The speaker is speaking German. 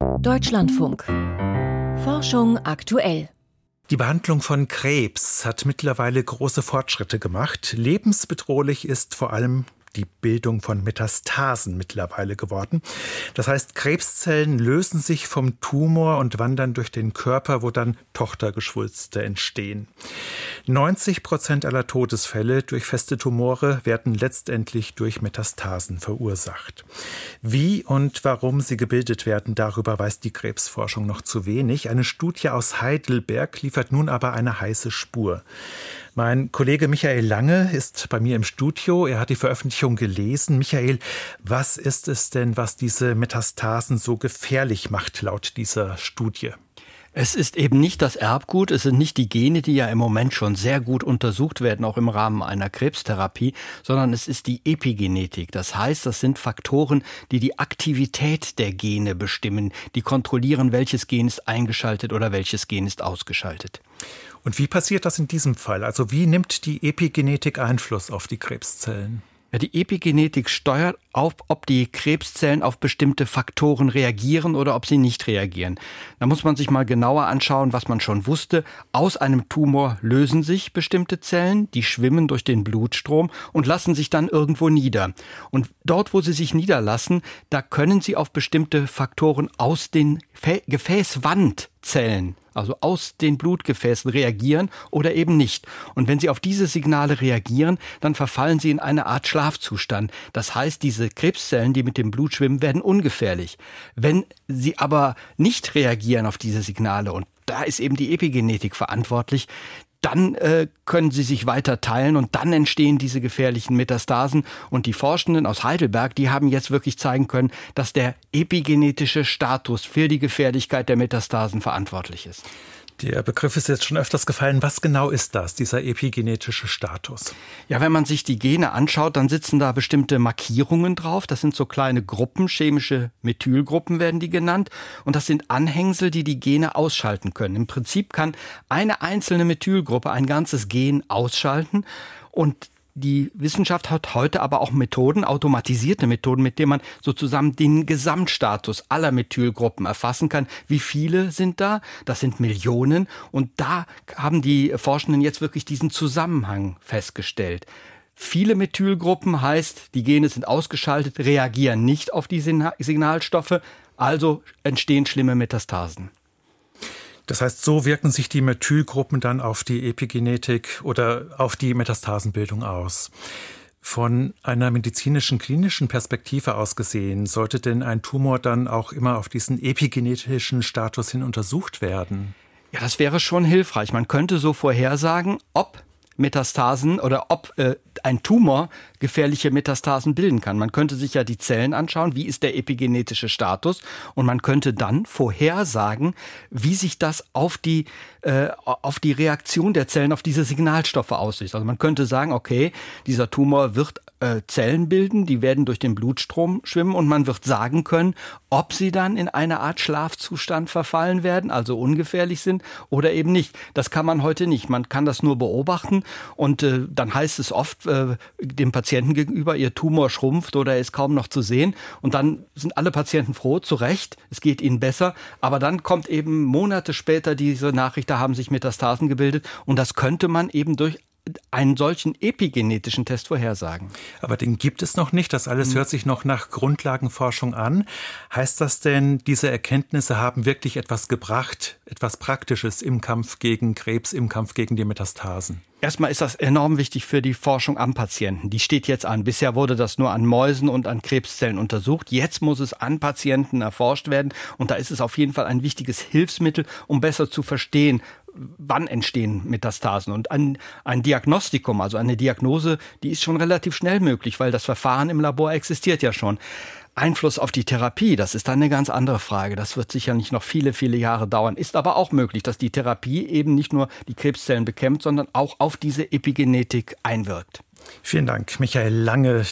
Deutschlandfunk. Forschung aktuell. Die Behandlung von Krebs hat mittlerweile große Fortschritte gemacht. Lebensbedrohlich ist vor allem die Bildung von Metastasen mittlerweile geworden. Das heißt, Krebszellen lösen sich vom Tumor und wandern durch den Körper, wo dann Tochtergeschwulste entstehen. 90 Prozent aller Todesfälle durch feste Tumore werden letztendlich durch Metastasen verursacht. Wie und warum sie gebildet werden, darüber weiß die Krebsforschung noch zu wenig. Eine Studie aus Heidelberg liefert nun aber eine heiße Spur. Mein Kollege Michael Lange ist bei mir im Studio. Er hat die Veröffentlichung gelesen. Michael, was ist es denn, was diese Metastasen so gefährlich macht, laut dieser Studie? Es ist eben nicht das Erbgut, es sind nicht die Gene, die ja im Moment schon sehr gut untersucht werden, auch im Rahmen einer Krebstherapie, sondern es ist die Epigenetik. Das heißt, das sind Faktoren, die die Aktivität der Gene bestimmen, die kontrollieren, welches Gen ist eingeschaltet oder welches Gen ist ausgeschaltet. Und wie passiert das in diesem Fall? Also wie nimmt die Epigenetik Einfluss auf die Krebszellen? Ja, die Epigenetik steuert auf, ob die Krebszellen auf bestimmte Faktoren reagieren oder ob sie nicht reagieren. Da muss man sich mal genauer anschauen, was man schon wusste. Aus einem Tumor lösen sich bestimmte Zellen, die schwimmen durch den Blutstrom und lassen sich dann irgendwo nieder. Und dort, wo sie sich niederlassen, da können sie auf bestimmte Faktoren aus den Gefäßwandzellen also aus den Blutgefäßen reagieren oder eben nicht. Und wenn sie auf diese Signale reagieren, dann verfallen sie in eine Art Schlafzustand. Das heißt, diese Krebszellen, die mit dem Blut schwimmen, werden ungefährlich. Wenn sie aber nicht reagieren auf diese Signale und da ist eben die Epigenetik verantwortlich, dann äh, können sie sich weiter teilen und dann entstehen diese gefährlichen Metastasen. Und die Forschenden aus Heidelberg, die haben jetzt wirklich zeigen können, dass der epigenetische Status für die Gefährlichkeit der Metastasen verantwortlich ist. Der Begriff ist jetzt schon öfters gefallen. Was genau ist das, dieser epigenetische Status? Ja, wenn man sich die Gene anschaut, dann sitzen da bestimmte Markierungen drauf. Das sind so kleine Gruppen, chemische Methylgruppen werden die genannt. Und das sind Anhängsel, die die Gene ausschalten können. Im Prinzip kann eine einzelne Methylgruppe ein ganzes Gen ausschalten. Und die Wissenschaft hat heute aber auch Methoden, automatisierte Methoden, mit denen man sozusagen den Gesamtstatus aller Methylgruppen erfassen kann. Wie viele sind da? Das sind Millionen. Und da haben die Forschenden jetzt wirklich diesen Zusammenhang festgestellt. Viele Methylgruppen heißt, die Gene sind ausgeschaltet, reagieren nicht auf die Signalstoffe, also entstehen schlimme Metastasen. Das heißt, so wirken sich die Methylgruppen dann auf die Epigenetik oder auf die Metastasenbildung aus. Von einer medizinischen klinischen Perspektive aus gesehen, sollte denn ein Tumor dann auch immer auf diesen epigenetischen Status hin untersucht werden? Ja, das wäre schon hilfreich. Man könnte so vorhersagen, ob Metastasen oder ob äh, ein Tumor gefährliche Metastasen bilden kann. Man könnte sich ja die Zellen anschauen, wie ist der epigenetische Status und man könnte dann vorhersagen, wie sich das auf die, äh, auf die Reaktion der Zellen auf diese Signalstoffe aussieht. Also man könnte sagen, okay, dieser Tumor wird äh, Zellen bilden, die werden durch den Blutstrom schwimmen und man wird sagen können, ob sie dann in eine Art Schlafzustand verfallen werden, also ungefährlich sind oder eben nicht. Das kann man heute nicht. Man kann das nur beobachten und äh, dann heißt es oft äh, dem Patienten gegenüber, ihr Tumor schrumpft oder ist kaum noch zu sehen. Und dann sind alle Patienten froh, zu Recht, es geht ihnen besser, aber dann kommt eben Monate später diese Nachricht, da haben sich Metastasen gebildet. Und das könnte man eben durch einen solchen epigenetischen Test vorhersagen. Aber den gibt es noch nicht. Das alles hm. hört sich noch nach Grundlagenforschung an. Heißt das denn, diese Erkenntnisse haben wirklich etwas gebracht, etwas Praktisches im Kampf gegen Krebs, im Kampf gegen die Metastasen? Erstmal ist das enorm wichtig für die Forschung am Patienten. Die steht jetzt an. Bisher wurde das nur an Mäusen und an Krebszellen untersucht. Jetzt muss es an Patienten erforscht werden. Und da ist es auf jeden Fall ein wichtiges Hilfsmittel, um besser zu verstehen, wann entstehen Metastasen. Und ein, ein Diagnostikum, also eine Diagnose, die ist schon relativ schnell möglich, weil das Verfahren im Labor existiert ja schon. Einfluss auf die Therapie, das ist eine ganz andere Frage. Das wird sicher nicht noch viele, viele Jahre dauern. Ist aber auch möglich, dass die Therapie eben nicht nur die Krebszellen bekämpft, sondern auch auf diese Epigenetik einwirkt. Vielen Dank, Michael Lange.